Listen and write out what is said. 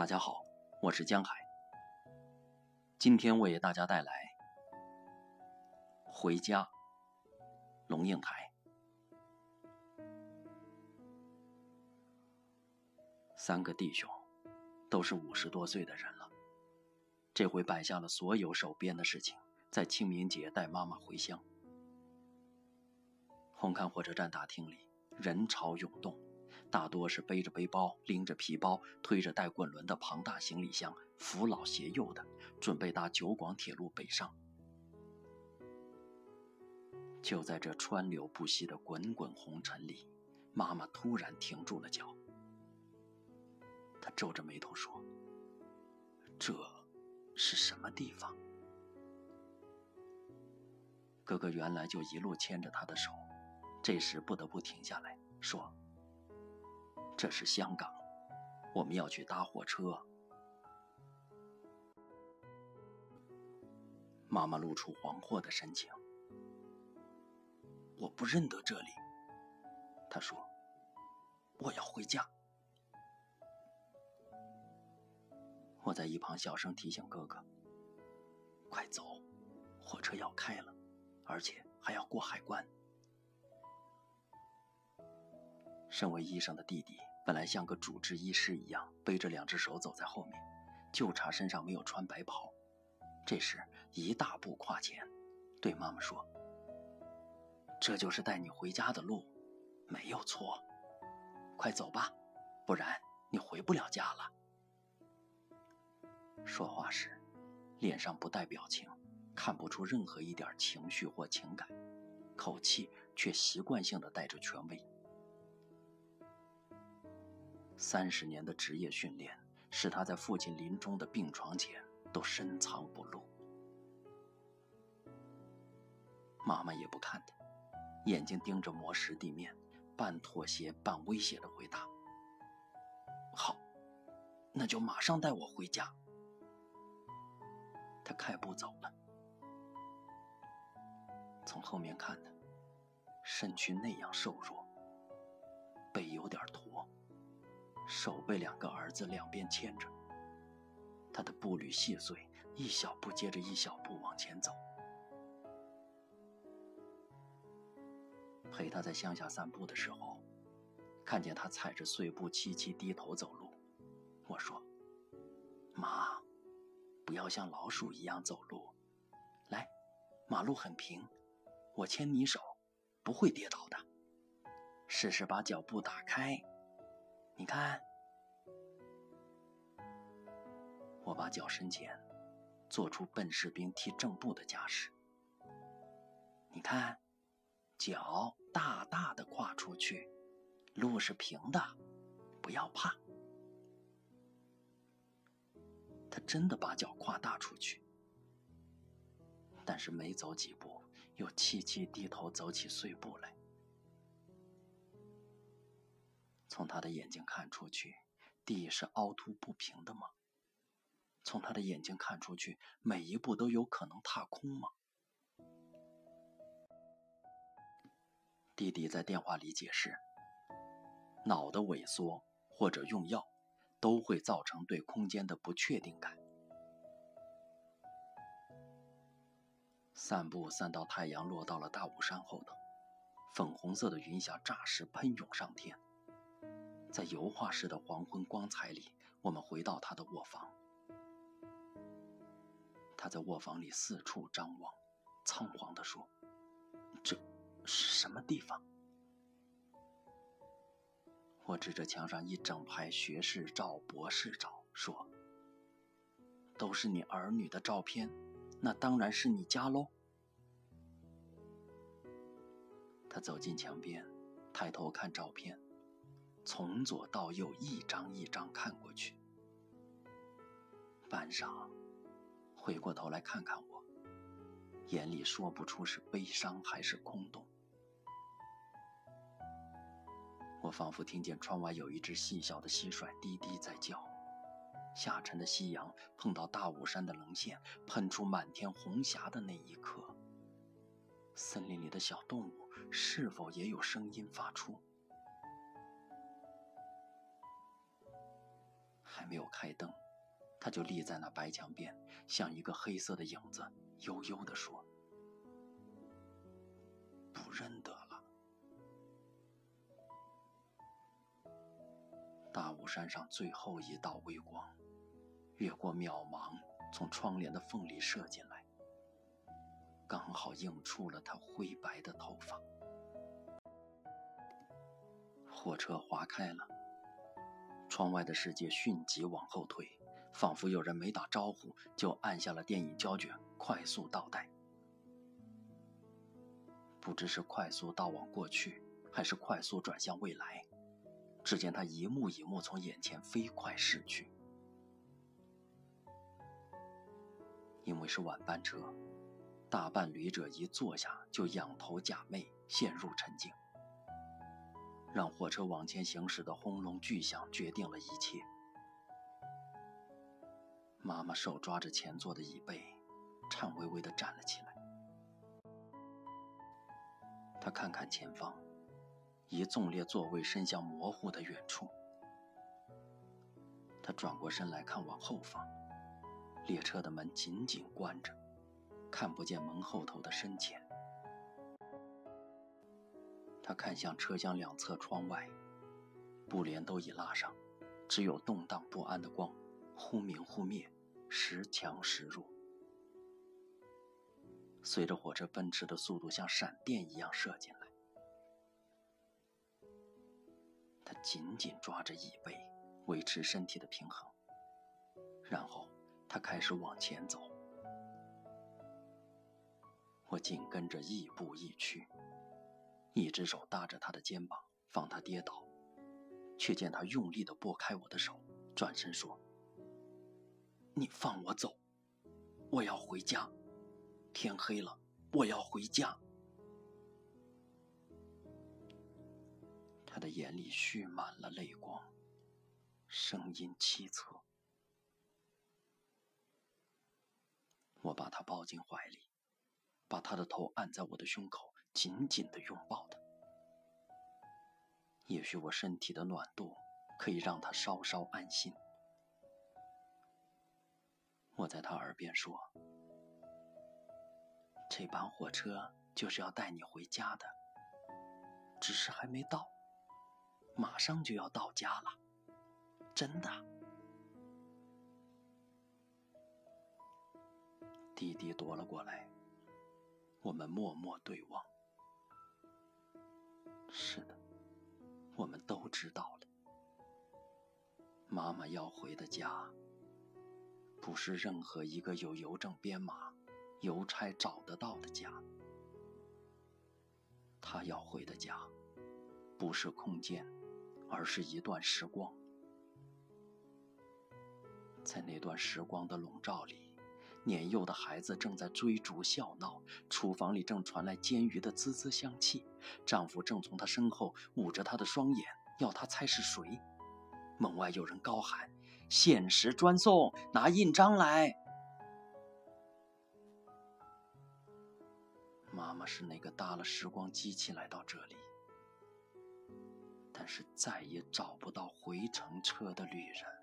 大家好，我是江海。今天为大家带来《回家》。龙应台。三个弟兄都是五十多岁的人了，这回摆下了所有手边的事情，在清明节带妈妈回乡。红磡火车站大厅里人潮涌动。大多是背着背包、拎着皮包、推着带滚轮的庞大行李箱，扶老携幼的，准备搭九广铁路北上。就在这川流不息的滚滚红尘里，妈妈突然停住了脚。她皱着眉头说：“这是什么地方？”哥哥原来就一路牵着她的手，这时不得不停下来说。这是香港，我们要去搭火车。妈妈露出惶惑的神情。我不认得这里，她说：“我要回家。”我在一旁小声提醒哥哥：“快走，火车要开了，而且还要过海关。”身为医生的弟弟。本来像个主治医师一样，背着两只手走在后面，就差身上没有穿白袍。这时一大步跨前，对妈妈说：“这就是带你回家的路，没有错。快走吧，不然你回不了家了。”说话时，脸上不带表情，看不出任何一点情绪或情感，口气却习惯性的带着权威。三十年的职业训练，使他在父亲临终的病床前都深藏不露。妈妈也不看他，眼睛盯着磨石地面，半妥协半威胁的回答：“好，那就马上带我回家。”他开步走了。从后面看他，身躯那样瘦弱，背有点驼。手被两个儿子两边牵着，他的步履细碎，一小步接着一小步往前走。陪他在乡下散步的时候，看见他踩着碎步凄凄低头走路，我说：“妈，不要像老鼠一样走路，来，马路很平，我牵你手，不会跌倒的。试试把脚步打开。”你看，我把脚伸前，做出笨士兵踢正步的架势。你看，脚大大的跨出去，路是平的，不要怕。他真的把脚跨大出去，但是没走几步，又凄凄低头走起碎步来。从他的眼睛看出去，地是凹凸不平的吗？从他的眼睛看出去，每一步都有可能踏空吗？弟弟在电话里解释：脑的萎缩或者用药，都会造成对空间的不确定感。散步散到太阳落到了大雾山后头，粉红色的云霞霎时喷涌上天。在油画式的黄昏光彩里，我们回到他的卧房。他在卧房里四处张望，仓皇地说：“这是什么地方？”我指着墙上一整排学士照、博士照，说：“都是你儿女的照片，那当然是你家喽。”他走进墙边，抬头看照片。从左到右，一张一张看过去，半晌，回过头来看看我，眼里说不出是悲伤还是空洞。我仿佛听见窗外有一只细小的蟋蟀低低在叫。下沉的夕阳碰到大武山的棱线，喷出满天红霞的那一刻，森林里的小动物是否也有声音发出？还没有开灯，他就立在那白墙边，像一个黑色的影子，悠悠地说：“不认得了。”大雾山上最后一道微光，越过渺茫，从窗帘的缝里射进来，刚好映出了他灰白的头发。火车划开了，窗外的世界迅疾往后退，仿佛有人没打招呼就按下了电影胶卷，快速倒带。不知是快速倒往过去，还是快速转向未来。只见他一幕一幕从眼前飞快逝去。因为是晚班车，大半旅者一坐下就仰头假寐，陷入沉静。让火车往前行驶的轰隆巨响决定了一切。妈妈手抓着前座的椅背，颤巍巍地站了起来。她看看前方。一纵列座位伸向模糊的远处，他转过身来看往后方，列车的门紧紧关着，看不见门后头的深浅。他看向车厢两侧窗外，布帘都已拉上，只有动荡不安的光，忽明忽灭，时强时弱。随着火车奔驰的速度像闪电一样射进来。他紧紧抓着椅背，维持身体的平衡。然后他开始往前走，我紧跟着亦步亦趋，一只手搭着他的肩膀，防他跌倒，却见他用力地拨开我的手，转身说：“你放我走，我要回家。天黑了，我要回家。”他的眼里蓄满了泪光，声音凄恻。我把他抱进怀里，把他的头按在我的胸口，紧紧的拥抱他。也许我身体的暖度可以让他稍稍安心。我在他耳边说：“这班火车就是要带你回家的，只是还没到。”马上就要到家了，真的。弟弟夺了过来，我们默默对望。是的，我们都知道了。妈妈要回的家，不是任何一个有邮政编码、邮差找得到的家。她要回的家，不是空间。而是一段时光，在那段时光的笼罩里，年幼的孩子正在追逐笑闹，厨房里正传来煎鱼的滋滋香气，丈夫正从她身后捂着她的双眼，要她猜是谁。门外有人高喊：“限时专送，拿印章来！”妈妈是那个搭了时光机器来到这里。但是再也找不到回程车的旅人。